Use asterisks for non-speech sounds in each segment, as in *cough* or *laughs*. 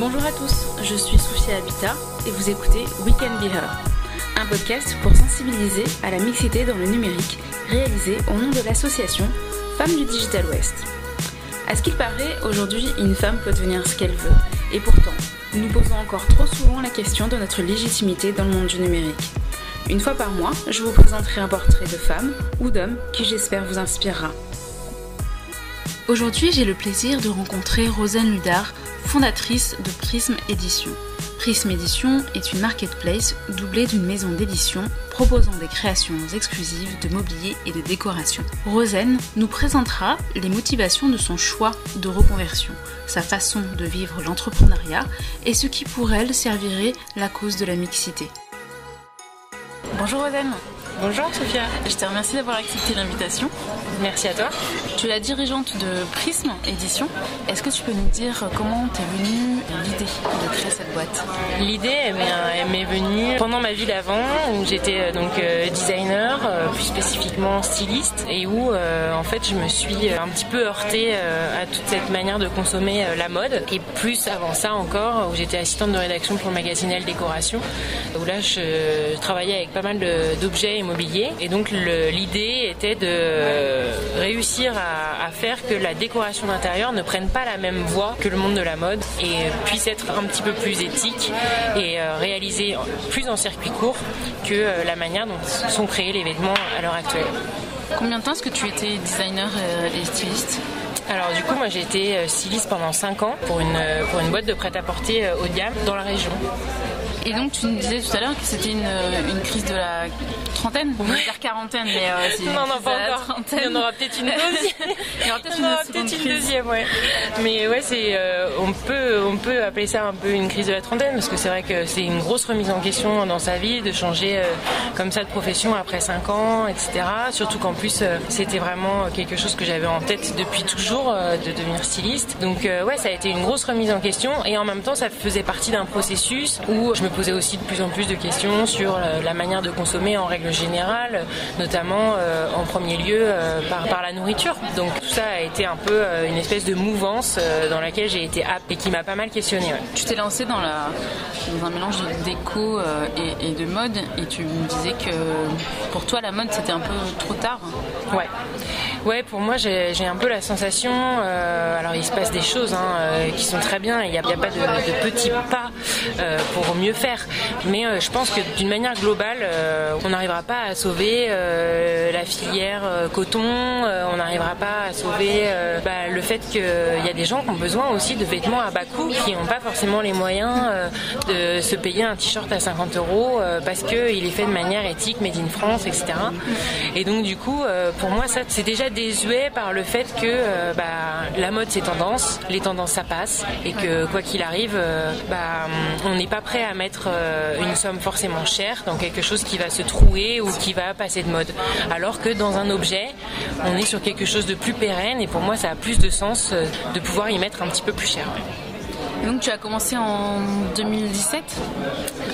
Bonjour à tous, je suis Sophia Habitat et vous écoutez We Can Be Her, un podcast pour sensibiliser à la mixité dans le numérique, réalisé au nom de l'association Femmes du Digital West. À ce qu'il paraît, aujourd'hui, une femme peut devenir ce qu'elle veut, et pourtant, nous posons encore trop souvent la question de notre légitimité dans le monde du numérique. Une fois par mois, je vous présenterai un portrait de femme ou d'homme qui j'espère vous inspirera. Aujourd'hui, j'ai le plaisir de rencontrer Rosanne Ludard, fondatrice de Prism Édition. Prism Édition est une marketplace doublée d'une maison d'édition proposant des créations exclusives de mobilier et de décoration. Rosen nous présentera les motivations de son choix de reconversion, sa façon de vivre l'entrepreneuriat et ce qui pour elle servirait la cause de la mixité. Bonjour Rosen. Bonjour Sophia. Je te remercie d'avoir accepté l'invitation. Merci à toi. Tu es la dirigeante de Prism Édition. Est-ce que tu peux nous dire comment t'es venue l'idée de créer cette boîte? L'idée, elle m'est venue pendant ma vie d'avant, où j'étais euh, donc euh, designer, euh, plus spécifiquement styliste, et où en fait je me suis un petit peu heurtée à toute cette manière de consommer la mode. Et plus avant ça encore, où j'étais assistante de rédaction pour le magazine Elle Décoration, où là je travaillais avec pas mal d'objets Et donc l'idée était de réussir à, faire que la décoration d'intérieur ne prenne pas la même voie que le monde de la mode et puisse être un petit peu plus éthique et euh, réalisée plus en circuit court que euh, la manière dont sont créés les vêtements à l'heure actuelle. Combien de temps est-ce que tu étais designer euh, et styliste? Alors du coup moi j'ai été styliste pendant 5 ans pour une, pour une boîte de prêt-à-porter haut de gamme dans la région. Et donc tu nous disais tout à l'heure que c'était une, une, crise de la trentaine, on va dire quarantaine, mais euh, c'est non, non, pas encore. Trentaine. Il y en aura peut-être une *laughs* deuxième. Il y aura peut-être une, peut une, deuxième, ouais. Mais ouais, c'est, euh, on peut, on peut appeler ça un peu une crise de la trentaine parce que c'est vrai que c'est une grosse remise en question dans sa vie de changer euh, comme ça de profession après 5 ans, etc. Surtout qu'en plus euh, c'était vraiment quelque chose que j'avais en tête depuis toujours de devenir styliste. Donc ouais, ça a été une grosse remise en question et en même temps ça faisait partie d'un processus où je me posais aussi de plus en plus de questions sur la manière de consommer en règle générale, notamment euh, en premier lieu euh, par, par, la nourriture. Donc tout ça a été un peu euh, une espèce de mouvance dans laquelle j'ai été apte et qui m'a pas mal questionné. Tu t'es lancé dans, la, dans un mélange de déco et, et, de mode et tu me disais que pour toi la mode c'était un peu trop tard. Ouais. Ouais, pour moi, j'ai un peu la sensation. Euh, alors, il se passe des choses hein, euh, qui sont très bien. Il n'y a, a, pas de, de, petits pas euh, pour mieux Mais euh, je pense que d'une manière globale, euh, on n'arrivera pas à sauver euh, la filière coton. on n'arrivera pas à sauver bah, le fait qu'il y a des gens qui ont besoin aussi de vêtements à bas coût, qui n'ont pas forcément les moyens de se payer un t-shirt à 50 euros parce qu'il est fait de manière éthique, made in France, etc. Et donc, du coup, pour moi, ça, c'est déjà désuet par le fait que bah, la mode c'est tendance, les tendances ça passe et que quoi qu'il arrive, bah, on n'est pas prêt à mettre euh, une somme forcément chère dans quelque chose qui va se trouer ou qui va passer de mode. Alors que dans un objet, on est sur quelque chose de plus pérenne et pour moi ça a plus de sens de pouvoir y mettre un petit peu plus cher. Donc tu as commencé en 2017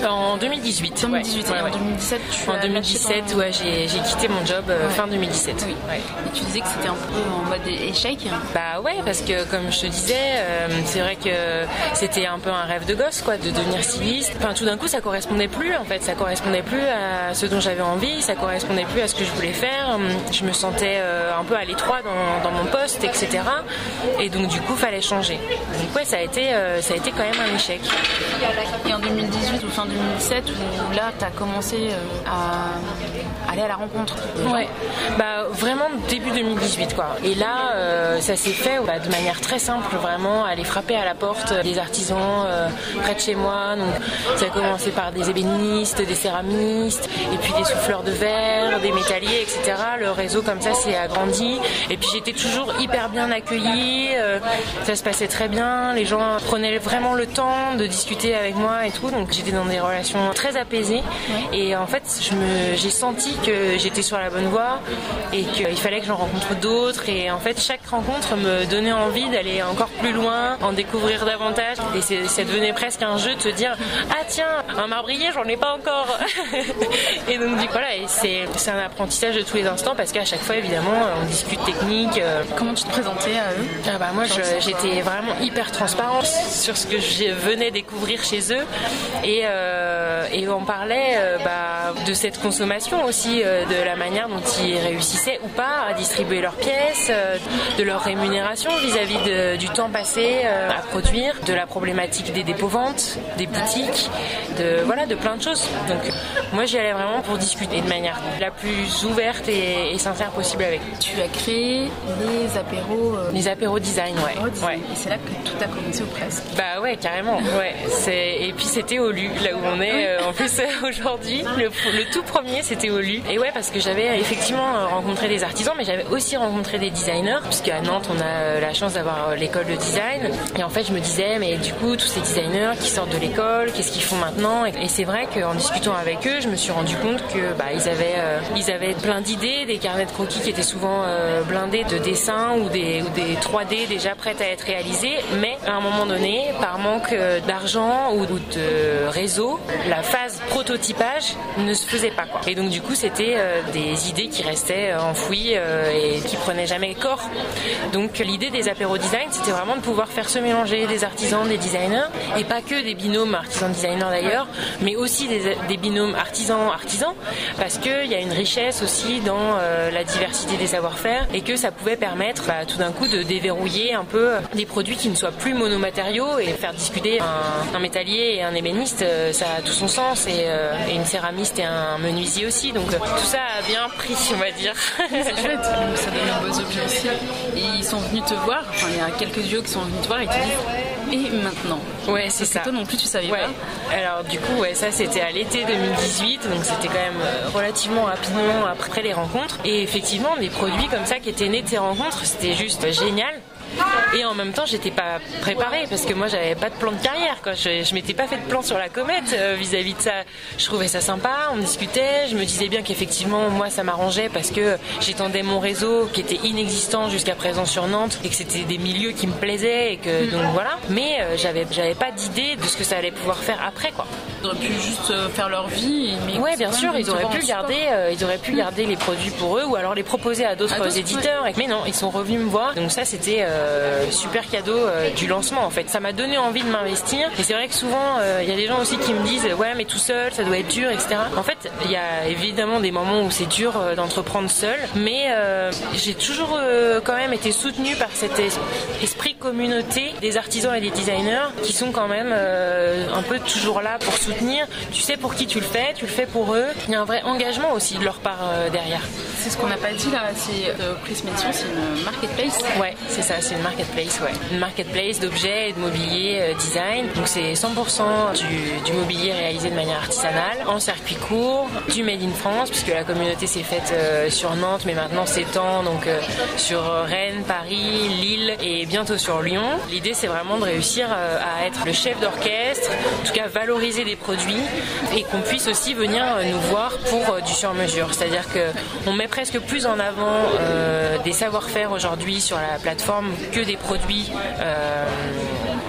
En 2018. 2018 en 2017, tu en 2017, ouais, j'ai, quitté mon job euh, fin 2017. Oui. Et tu disais que c'était un peu en mode échec Bah ouais, parce que comme je te disais, euh, c'est vrai que c'était un peu un rêve de gosse, quoi, de devenir styliste. Enfin, tout d'un coup, ça correspondait plus, en fait, ça correspondait plus à ce dont j'avais envie, ça correspondait plus à ce que je voulais faire. Je me sentais euh, un peu à l'étroit dans, dans, mon poste, etc. Et donc du coup, fallait changer. Donc ouais, ça a été ça a été quand même un échec. Et en 2018 ou fin 2017, où là, tu as commencé euh, à aller à la rencontre Ouais, bah, vraiment début 2018 quoi. Et là, euh, ça s'est fait bah, de manière très simple, vraiment, aller frapper à la porte des artisans près de chez moi. Donc, ça a commencé par des ébénistes, des céramistes, et puis des souffleurs de verre, des métalliers, etc. Le réseau comme ça s'est agrandi. Et puis j'étais toujours hyper bien accueillie, ça se passait très bien, les gens prenaient vraiment le temps de discuter avec moi et tout. Donc j'étais dans des relations très apaisées. Et en fait, j'ai senti que j'étais sur la bonne voie et qu'il fallait que j'en rencontre d'autres. Et en fait, chaque rencontre me donnait envie d'aller encore plus loin, en découvrir davantage. Et ça devenait presque un jeu de se dire Ah tiens, un marbrier, j'en ai pas encore. *laughs* et donc du coup, voilà, c'est un apprentissage de tous les instants parce qu'à chaque fois, évidemment, on discute technique. Comment tu te présentais à eux? Ah bah moi, j'étais vraiment hyper transparente sur ce que je venais découvrir chez eux et, et on parlait bah, de cette consommation aussi, de la manière dont ils réussissaient ou pas à distribuer leurs pièces, de leur rémunération vis-à-vis du temps passé à produire, de la problématique des dépôts-ventes, des boutiques, de voilà, de plein de choses. Donc moi j'y allais vraiment pour discuter de manière la plus ouverte et, sincère possible avec. Tu as créé les apéros. Euh, les apéros design, ouais. ouais. Et c'est là que tout a commencé ou presque. Bah ouais, carrément. Ouais. Et puis c'était au LU, là où on est euh, en plus *laughs* aujourd'hui. Le, le, tout premier c'était au LU. Et ouais, parce que j'avais effectivement rencontré des artisans, mais j'avais aussi rencontré des designers, puisque à Nantes on a la chance d'avoir l'école de design. Et en fait je me disais, mais du coup tous ces designers qui sortent de l'école, qu'est-ce qu'ils font maintenant? Et, c'est vrai qu'en discutant avec eux, je me suis rendu compte que bah, ils avaient euh, ils avaient plein d'idées, des carnets de croquis qui étaient souvent euh, blindés de dessins ou des, ou des 3D déjà prêtes à être réalisés, mais à un moment donné, par manque euh, d'argent ou de réseau, la phase prototypage ne se faisait pas. Quoi. Et donc du coup, c'était des idées qui restaient enfouies et qui prenaient jamais corps. Donc l'idée des apéros design, c'était vraiment de pouvoir faire se mélanger des artisans, des designers, et pas que des binômes artisans-designers d'ailleurs, mais aussi des, binômes artisans-artisans, parce qu'il y a une richesse aussi dans euh, la diversité des savoir-faire, et que ça pouvait permettre bah, tout d'un coup de déverrouiller un peu des produits qui ne soient plus monomatériaux et faire discuter un, métallier et un ébéniste, euh, ça a tout son sens, euh, et, une céramiste et un menuisier aussi, donc tout ça a bien pris, on va dire. C'est chouette, ça donne un beaux objets aussi. Et ils sont venus te voir, enfin il y a quelques duos qui sont venus te voir et te disent et maintenant? Ouais, c'est ça. toi non plus, tu savais ouais. pas. Alors, du coup, ouais, ça c'était à l'été 2018, donc c'était quand même euh, relativement rapidement après les rencontres. Et effectivement, des produits comme ça qui étaient nés de ces rencontres, c'était juste génial. Et en même temps, j'étais pas préparée parce que moi, j'avais pas de plan de carrière. Quoi. Je, je m'étais pas fait de plan sur la comète euh, vis-à-vis de ça. Je trouvais ça sympa, on discutait. Je me disais bien qu'effectivement, moi, ça m'arrangeait parce que j'étendais mon réseau qui était inexistant jusqu'à présent sur Nantes et que c'était des milieux qui me plaisaient et que mm. donc voilà. Mais euh, j'avais j'avais pas d'idée de ce que ça allait pouvoir faire après quoi. Ils auraient pu juste euh, faire leur vie. Ouais, bien sûr, ils auraient pu garder, ils auraient pu garder les produits pour eux ou alors les proposer à d'autres éditeurs. Mais non, ils sont revenus me voir. Donc ça, c'était euh, super cadeau euh, du lancement en fait. Ça m'a donné envie de m'investir. Et c'est vrai que souvent, il euh, y a des gens aussi qui me disent ouais mais tout seul, ça doit être dur, etc. En fait, il y a évidemment des moments où c'est dur d'entreprendre seul, mais j'ai toujours quand même été soutenue par cet esprit communauté des artisans et des designers qui sont quand même un peu toujours là pour soutenir. Tu sais pour qui tu le fais, tu le fais pour eux. Il y a un vrai engagement aussi de leur part derrière. C'est ce qu'on n'a pas dit là, c'est Chris Mention, c'est une marketplace. Ouais, c'est ça, c'est une marketplace ouais. Une marketplace d'objets et de mobilier euh, design. Donc c'est 100% du, mobilier réalisé de manière artisanale, en circuit court, du made in France, puisque la communauté s'est faite euh, sur Nantes, mais maintenant s'étend donc euh, sur Rennes, Paris, Lille et bientôt sur Lyon. L'idée c'est vraiment de réussir à être le chef d'orchestre, en tout cas valoriser des produits et qu'on puisse aussi venir nous voir pour du sur-mesure. C'est-à-dire qu'on met presque plus en avant des savoir-faire aujourd'hui sur la plateforme que des produits euh,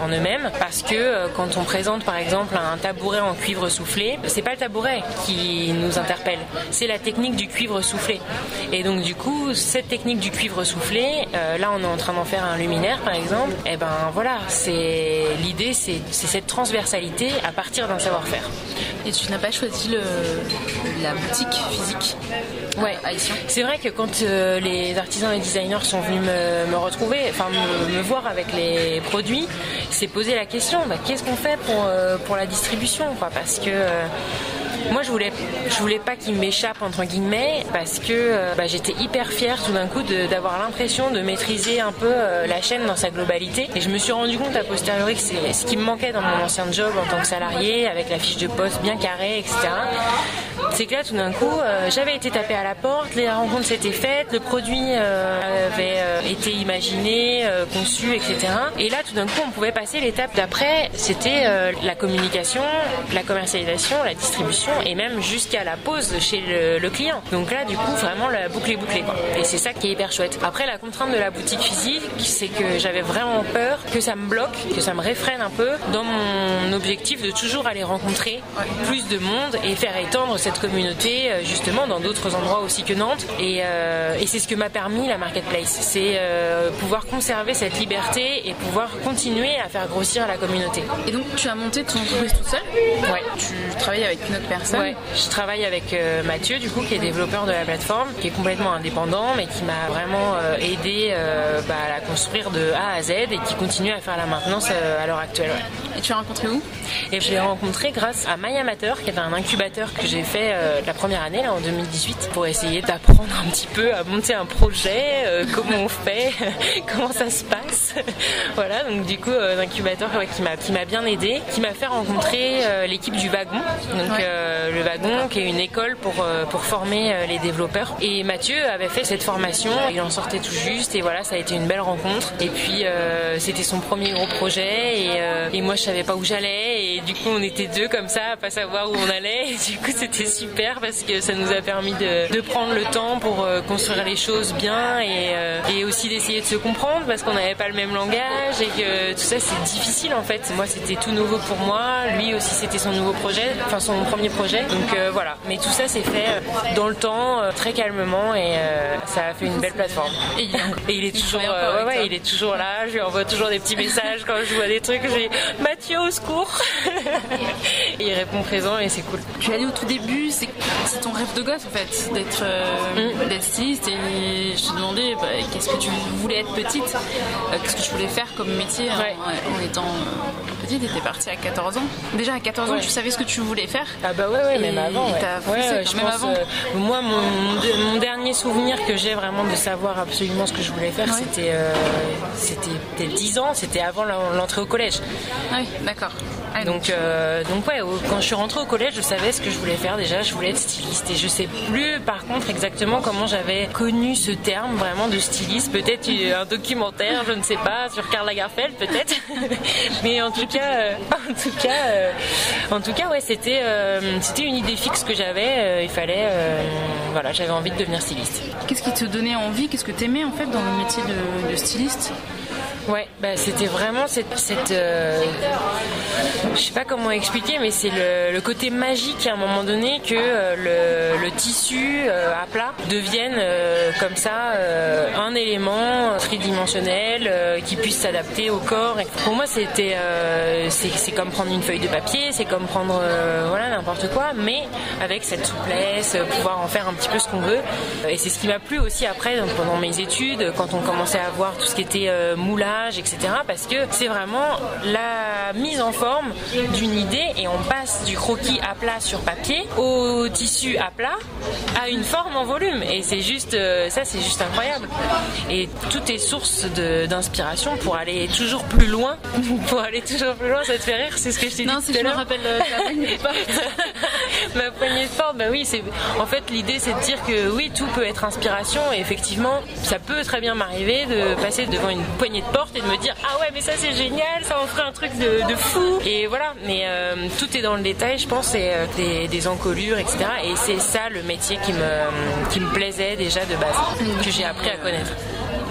en eux-mêmes parce que euh, quand on présente par exemple un tabouret en cuivre soufflé, c'est pas le tabouret qui nous interpelle, c'est la technique du cuivre soufflé. Et donc du coup, cette technique du cuivre soufflé, euh, là on est en train d'en faire un luminaire par exemple, et eh ben voilà, c'est l'idée c'est cette transversalité à partir d'un savoir-faire. Et tu n'as pas choisi la boutique physique? Ouais, c'est vrai que quand les artisans et designers sont venus me, me retrouver, enfin me, voir avec les produits, c'est poser la question bah, qu'est-ce qu'on fait pour, euh, pour la distribution quoi, Parce que euh, moi, je voulais, je voulais pas qu'il m'échappe entre guillemets parce que euh, bah, j'étais hyper fière tout d'un coup d'avoir l'impression de maîtriser un peu la chaîne dans sa globalité. Et je me suis rendu compte à posteriori que c'est ce qui me manquait dans mon ancien job en tant que salarié, avec la fiche de poste bien carrée, etc c'est que là, tout d'un coup, euh, j'avais été tapée à la porte, les rencontres s'étaient faites, le produit euh, avait euh, été imaginé, conçu, etc. Et là, tout d'un coup, on pouvait passer l'étape d'après. C'était euh, la communication, la commercialisation, la distribution et même jusqu'à la pause chez le, client. Donc là, du coup, vraiment la boucle est bouclée. Et c'est ça qui est hyper chouette. Après, la contrainte de la boutique physique, c'est que j'avais vraiment peur que ça me bloque, que ça me réfrène un peu dans mon objectif de toujours aller rencontrer plus de monde et faire étendre cette communauté euh, justement dans d'autres endroits aussi que Nantes. Et, euh, et c'est ce que m'a permis la marketplace. C'est pouvoir conserver cette liberté et pouvoir continuer à faire grossir la communauté. Et donc tu as monté ton entreprise tout seul Ouais. Tu travailles avec une autre personne Ouais. Je travaille avec Mathieu du coup qui est développeur de la plateforme, qui est complètement indépendant mais qui m'a vraiment aidé bah, à la construire de A à Z et qui continue à faire la maintenance à l'heure actuelle. Et tu as rencontré où? Et je l'ai rencontré grâce à Amateur, qui est un incubateur que j'ai fait euh, la première année, là, en 2018, pour essayer d'apprendre un petit peu à monter un projet, euh, comment on fait, *laughs* comment ça se passe. *laughs* voilà, donc du coup, euh, incubateur qui m'a qui m'a bien aidé, qui m'a fait rencontrer l'équipe du Wagon, donc le Wagon, qui est une école pour pour former les développeurs. Et Mathieu avait fait cette formation, il en sortait tout juste, et voilà, ça a été une belle rencontre. Et puis c'était son premier gros projet, et, et moi je savais pas où j'allais, et du coup on était deux comme ça, à pas savoir où on allait. Et du coup, c'était super parce que ça nous a permis de, de prendre le temps pour euh, construire les choses bien et, euh, et aussi d'essayer de se comprendre parce qu'on n'avait pas le même langage et que tout ça, c'est difficile en fait. Moi, c'était tout nouveau pour moi. Lui aussi, c'était son nouveau projet, enfin son premier projet. Donc euh, voilà. Mais tout ça, c'est fait dans le temps, très calmement et ça a fait une belle plateforme. *laughs* Et il, est toujours, ouais, ouais, il est toujours là. Je lui envoie toujours des petits messages quand je vois des trucs. Dis Mathieu au secours. *laughs* et il répond présent et c'est cool. Tu es allé au tout début, c'est ton rêve de gosse en fait, d'être euh, mm. styliste et je te demandais bah, qu'est-ce que tu voulais être petite, euh, qu'est-ce que tu voulais faire comme métier? En, étant euh, petite. Tu étais partie à 14 ans. Déjà à 14 ans, tu savais ce que tu voulais faire Ah bah ouais, ouais même avant. je même avant. moi, mon, dernier souvenir que j'ai vraiment de savoir absolument ce que je voulais faire, c'était c'était 10 ans, c'était avant l'entrée au collège. Oui, d'accord. Ah, donc, euh, donc ouais, quand je suis rentrée au collège, je savais ce que je voulais faire déjà. Je voulais être styliste et je sais plus, par contre, exactement comment j'avais connu ce terme vraiment de styliste. Peut-être un documentaire, je ne sais pas, sur Karl Lagerfeld, peut-être. *laughs* Mais en tout cas, euh, en tout cas, euh, en tout cas, ouais, c'était c'était une idée fixe que j'avais. il fallait, voilà, j'avais envie de devenir styliste. Qu'est-ce qui te donnait envie? Qu'est-ce que tu aimais en fait dans le métier de, de styliste? Ouais, bah, c'était vraiment cette, cette euh, je sais pas comment expliquer, mais c'est le, côté magique à un moment donné que euh, le, tissu euh, à plat devienne comme ça un élément tridimensionnel qui puisse s'adapter au corps. Pour moi, c'était c'est comme prendre une feuille de papier, c'est comme prendre voilà n'importe quoi, mais avec cette souplesse, pouvoir en faire un petit peu ce qu'on veut. Et c'est ce qui m'a plu aussi après pendant mes études, quand on commençait à voir tout ce qui était moulage etc. Parce que c'est vraiment la mise en forme d'une idée et on passe du croquis à plat sur papier au tissu à plat à une forme en volume. Et c'est juste, euh, ça c'est juste incroyable. Et tout est source d'inspiration pour aller toujours plus loin. *laughs* pour aller toujours plus loin, ça te fait rire, c'est ce que je t'ai dit. Non, si je me rappelle euh, la *laughs* poignée de porte. Ma poignée de porte, bah oui, c'est. En fait, l'idée c'est de dire que oui, tout peut être inspiration et effectivement, ça peut très bien m'arriver de passer devant une poignée de porte et de me dire ah ouais mais ça c'est génial, ça en ferait un truc de, fou et voilà. Mais euh, tout est dans le détail, je pense, c'est euh, des, des, encolures, etc. Et c'est ça le métier qui me qui me plaisait déjà de base, que j'ai appris à connaître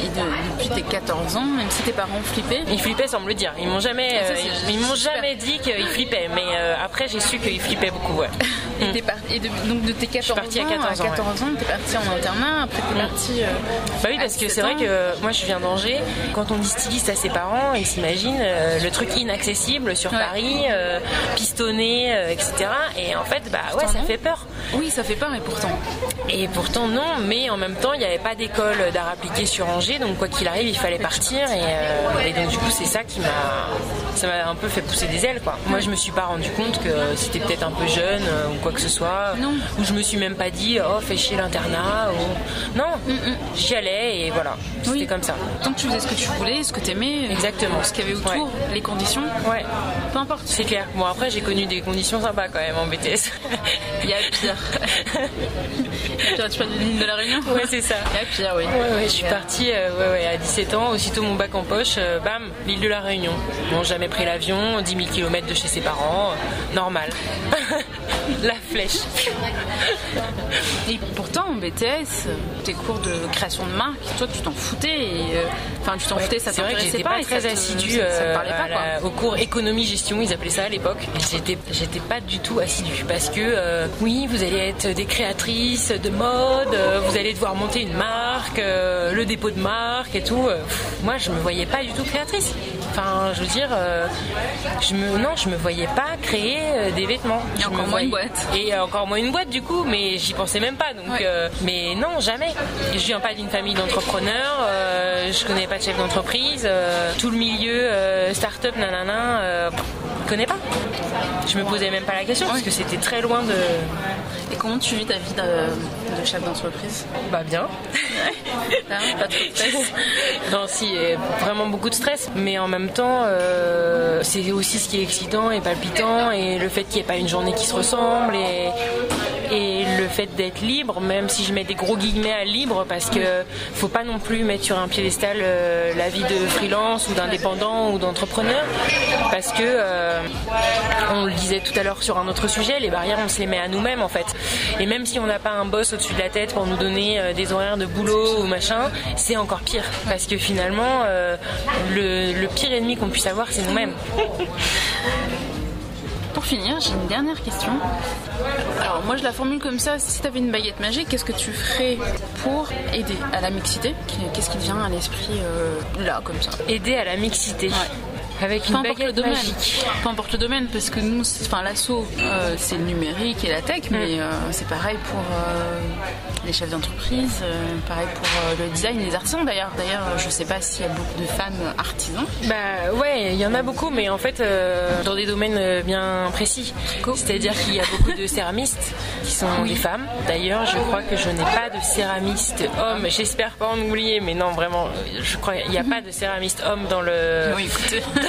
depuis tes 14 ans, même si tes parents flippaient Ils flippaient sans me le dire. Ils m'ont jamais, euh, ils, m'ont jamais dit qu'ils flippaient. Mais euh, après, j'ai su qu'ils flippaient beaucoup. Ouais. *laughs* Et, donc de tes 14 ans, à 14 ans, à 14 ans, t'es parti en internat. Après, t'es mm. parti. Euh, bah oui, parce que c'est vrai que moi, je viens d'Angers. Quand on dit styliste à ses parents, ils s'imaginent le truc inaccessible sur Paris, pistonné, etc. Et en fait, bah ouais, ça fait peur. Oui, ça fait peur, et pourtant. Et pourtant non, mais en même temps, il n'y avait pas d'école d'art appliqué sur Angers donc quoi qu'il arrive, il fallait partir. Euh, et, donc du coup, c'est ça qui m'a, ça m'a un peu fait pousser des ailes, quoi. Moi, je me suis pas rendu compte que c'était peut-être un peu jeune euh, ou quoi que ce soit. Non. Ou je me suis même pas dit, oh, fais chier l'internat. Ou... Non, mm, mm. j'y allais et voilà. C'était comme ça. Tant que tu faisais ce que tu voulais, ce que tu aimais. Euh, Exactement. Ce qu'il y avait autour, les conditions. Ouais. Peu importe. C'est clair. Bon, après, j'ai connu des conditions sympas quand même en BTS. il y a pire. *laughs* tu parles de l'île de la Réunion Ouais, c'est ça. Il y a pire, oui. Ouais, ouais, je suis partie ouais, ouais, à 17 ans, aussitôt mon bac en poche, bam, l'île de la Réunion. Bon, jamais pris l'avion, 10 000 km de chez ses parents, normal. *laughs* la flèche. Et pourtant, en BTS, tes cours de création de marque, toi, tu t'en foutais. Enfin, tu t'en foutais, ça t'intéressait pas. pas très assidu au cours économie-gestion, ils appelaient ça à l'époque. J'étais, j'étais pas du tout assidu parce que, oui, vous allez être des créatrices de mode, vous allez devoir monter une marque, le dépôt de marque et tout. moi, je me voyais pas du tout créatrice. Enfin, je veux dire, je me, non, je me voyais pas créer des vêtements. Et encore moins une boîte. Et encore moins une boîte du coup, mais j'y pensais même pas. Donc, mais non, jamais. Je viens pas d'une famille d'entrepreneurs. je connais pas de chef d'entreprise. tout le milieu start-up, nanana, je connais pas. Je me posais même pas la question parce que c'était très loin de. Comment tu vis ta vie de, chef d'entreprise? Bah bien. *laughs* pas trop de stress. non, si, vraiment beaucoup de stress. Mais en même temps, c'est aussi ce qui est excitant et palpitant et le fait qu'il n'y ait pas une journée qui se ressemble et, fait d'être libre, même si je mets des gros guillemets à libre, parce que faut pas non plus mettre sur un piédestal la vie de freelance ou d'indépendant ou d'entrepreneur, parce que on le disait tout à l'heure sur un autre sujet, les barrières on se les met à nous-mêmes en fait. Et même si on n'a pas un boss au-dessus de la tête pour nous donner des horaires de boulot ou machin, c'est encore pire, parce que finalement le, le pire ennemi qu'on puisse avoir c'est nous-mêmes. Pour finir, j'ai une dernière question. Alors moi je la formule comme ça, si tu avais une baguette magique, qu'est-ce que tu ferais pour aider à la mixité? Qu'est-ce qui te vient à l'esprit là comme ça? Aider à la mixité avec une baguette le magique. Peu importe le domaine, parce que nous, enfin l'assaut, euh, c'est le numérique et la tech, mais euh, c'est pareil pour euh, les chefs d'entreprise, pareil pour le design, les artisans d'ailleurs. D'ailleurs, je sais pas s'il y a beaucoup de femmes artisans. Bah ouais, il y en a beaucoup, mais en fait dans des domaines bien précis. C'est-à-dire qu'il y a beaucoup de céramistes qui sont des femmes. D'ailleurs, je crois que je n'ai pas de céramiste homme. J'espère pas en oublier, mais non, vraiment, je crois qu'il n'y a pas de céramiste homme dans le. Oui. *laughs*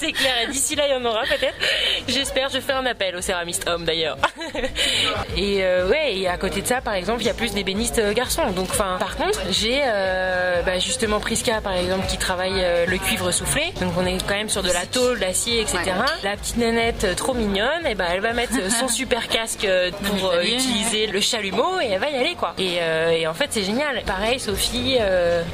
c'est clair. Et d'ici là, il y en aura peut-être. J'espère. Je fais un appel aux céramistes hommes d'ailleurs. *laughs* et ouais, et à côté de ça, par exemple, il y a plus d'ébénistes garçons. Donc, enfin, par contre, j'ai bah, justement Prisca, par exemple, qui travaille le cuivre soufflé. Donc, on est quand même sur de la tôle, d'acier, etc. La petite nénette trop mignonne, et ben, elle va mettre son *laughs* super casque pour utiliser le chalumeau et elle va y aller quoi. Et, et en fait, c'est génial. Pareil, Sophie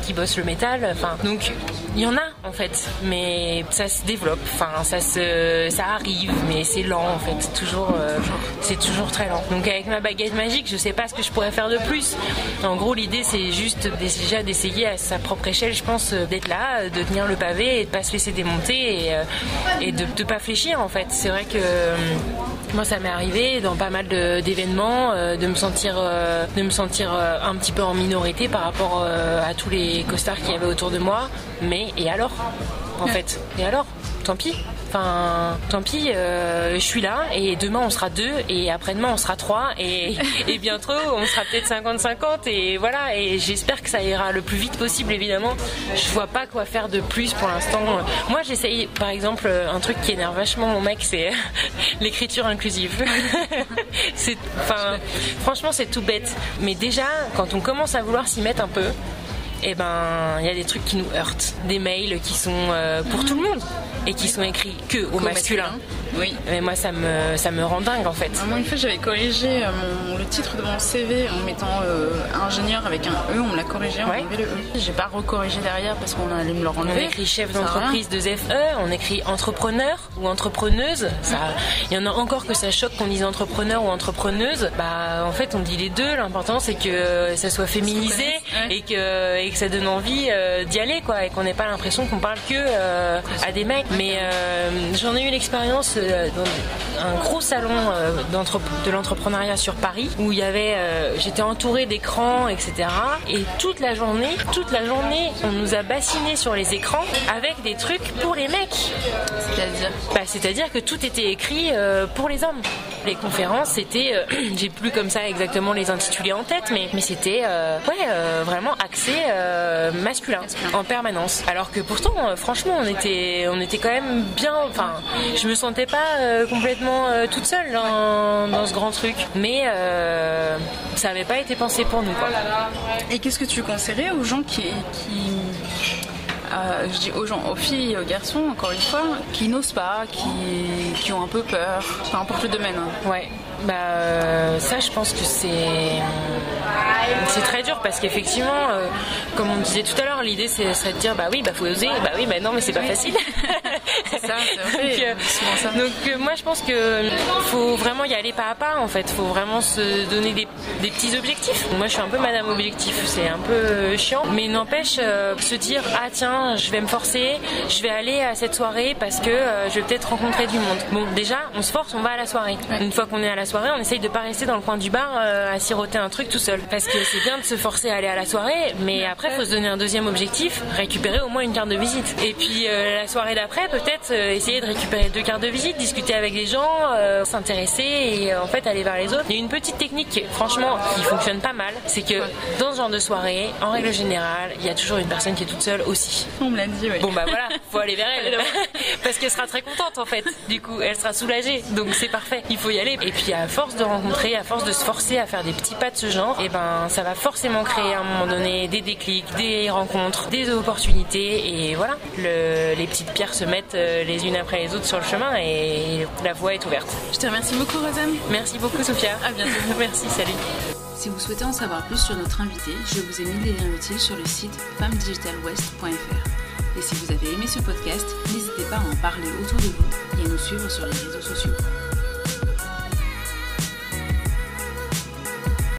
qui bosse le métal. Enfin, donc il y en a en fait, mais ça se développe. Enfin, ça arrive, mais c'est lent en fait. Toujours, c'est toujours très lent. Donc avec ma baguette magique, je sais pas ce que je pourrais faire de plus. En gros, l'idée c'est juste déjà d'essayer à sa propre échelle, je pense, d'être là, de tenir le pavé et de pas se laisser démonter et, de, de pas fléchir en fait. C'est vrai que moi, ça m'est arrivé dans pas mal d'événements de, de, me sentir, de me sentir un petit peu en minorité par rapport à tous les costards qu'il y avait autour de moi. Mais et alors? En fait Et alors? Tant pis. Enfin, tant pis, euh, je suis là et demain on sera deux et après-demain on sera trois et, *laughs* et bientôt on sera peut-être 50-50 et voilà. Et j'espère que ça ira le plus vite possible évidemment. Je vois pas quoi faire de plus pour l'instant. Moi j'essaye par exemple un truc qui énerve vachement mon mec, c'est *laughs* l'écriture inclusive. *laughs* c'est, enfin, franchement c'est tout bête. Mais déjà quand on commence à vouloir s'y mettre un peu, et eh ben il y a des trucs qui nous heurtent, des mails qui sont euh, pour tout le monde et qui sont écrits que au masculin. Oui. Mais moi ça me ça me rend dingue en fait. Moi une fois j'avais corrigé mon, le titre de mon CV en mettant euh, ingénieur avec un E, on me l'a corrigé, on Ouais. enlevé le E. J'ai pas recorrigé derrière parce qu'on allait me le On renlever. écrit chef d'entreprise de FE, on écrit entrepreneur ou entrepreneuse. Ça, il y en a encore que ça choque qu'on dise entrepreneur ou entrepreneuse. Bah, en fait, on dit les deux. L'important, c'est que ça soit féminisé Ouais. et que, et que ça donne envie euh, d'y aller, quoi, et qu'on n'ait pas l'impression qu'on parle que euh, à des mecs. Mais euh, j'en ai eu l'expérience euh, dans un gros salon euh, de l'entrepreneuriat sur Paris où il y avait, euh, j'étais entourée d'écrans, etc. Et toute la journée, toute la journée, on nous a bassinés sur les écrans avec des trucs pour les mecs. C'est-à-dire? Bah, c'est-à-dire que tout était écrit euh, pour les hommes. Les conférences, c'était, euh, *clears throat* j'ai plus comme ça exactement les intitulés en tête, mais, mais c'était euh, ouais, euh, vraiment axé masculin en permanence. Alors que pourtant, franchement, on était, on était quand même bien. Enfin, je me sentais pas complètement toute seule dans, dans, ce grand truc, mais ça n'avait pas été pensé pour nous. Et qu'est-ce que tu conseillerais aux gens qui je dis aux gens, aux filles, aux garçons, encore une fois, qui n'osent pas, qui, qui, ont un peu peur, peu importe le domaine. Hein. Ouais, bah euh, ça je pense que c'est c'est très dur parce qu'effectivement euh, comme on disait tout à l'heure l'idée c'est de dire bah oui bah faut oser bah oui bah non mais c'est pas facile *laughs* ça, donc, euh, ça. donc moi je pense que faut vraiment y aller pas à pas en fait. Faut vraiment se donner des, des petits objectifs. Moi je suis un peu madame objectif. C'est un peu chiant. Mais n'empêche se dire ah tiens je vais me forcer. Je vais aller à cette soirée parce que je vais peut-être rencontrer du monde bon déjà on se force on va à la soirée. Une fois qu'on est à la soirée, on essaye de pas rester dans le coin du bar euh, à siroter un truc tout seul. Parce que c'est bien de se forcer à aller à la soirée, mais après, faut se donner un deuxième objectif, récupérer au moins une carte de visite. Et puis euh, la soirée d'après, peut-être euh, essayer de récupérer deux cartes de visite, discuter avec des gens, s'intéresser et en fait aller vers les autres. Il y a une petite technique, franchement, qui fonctionne pas mal, c'est que dans ce genre de soirée, en règle générale, il y a toujours une personne qui est toute seule aussi. On me l'a dit, oui. Bon bah voilà, faut aller vers elle. *laughs* *laughs* Parce qu'elle sera très contente en fait. Du coup, elle sera soulagée. Donc c'est parfait. Il faut y aller. Et puis à force de rencontrer, à force de se forcer à faire des petits pas de ce genre, et eh ben ça va forcément créer à un moment donné des déclics, des rencontres, des opportunités et voilà, les petites pierres se mettent euh, les unes après les autres sur le chemin et la voie est ouverte. Je te remercie beaucoup Rosanne. Merci beaucoup Sophia. À bientôt. *laughs* Merci, salut. Si vous souhaitez en savoir plus sur notre invité, je vous ai mis des liens utiles sur le site femmedigitalwest.fr. Et si vous avez aimé ce podcast, n'hésitez pas à en parler autour de vous et à nous suivre sur les réseaux sociaux.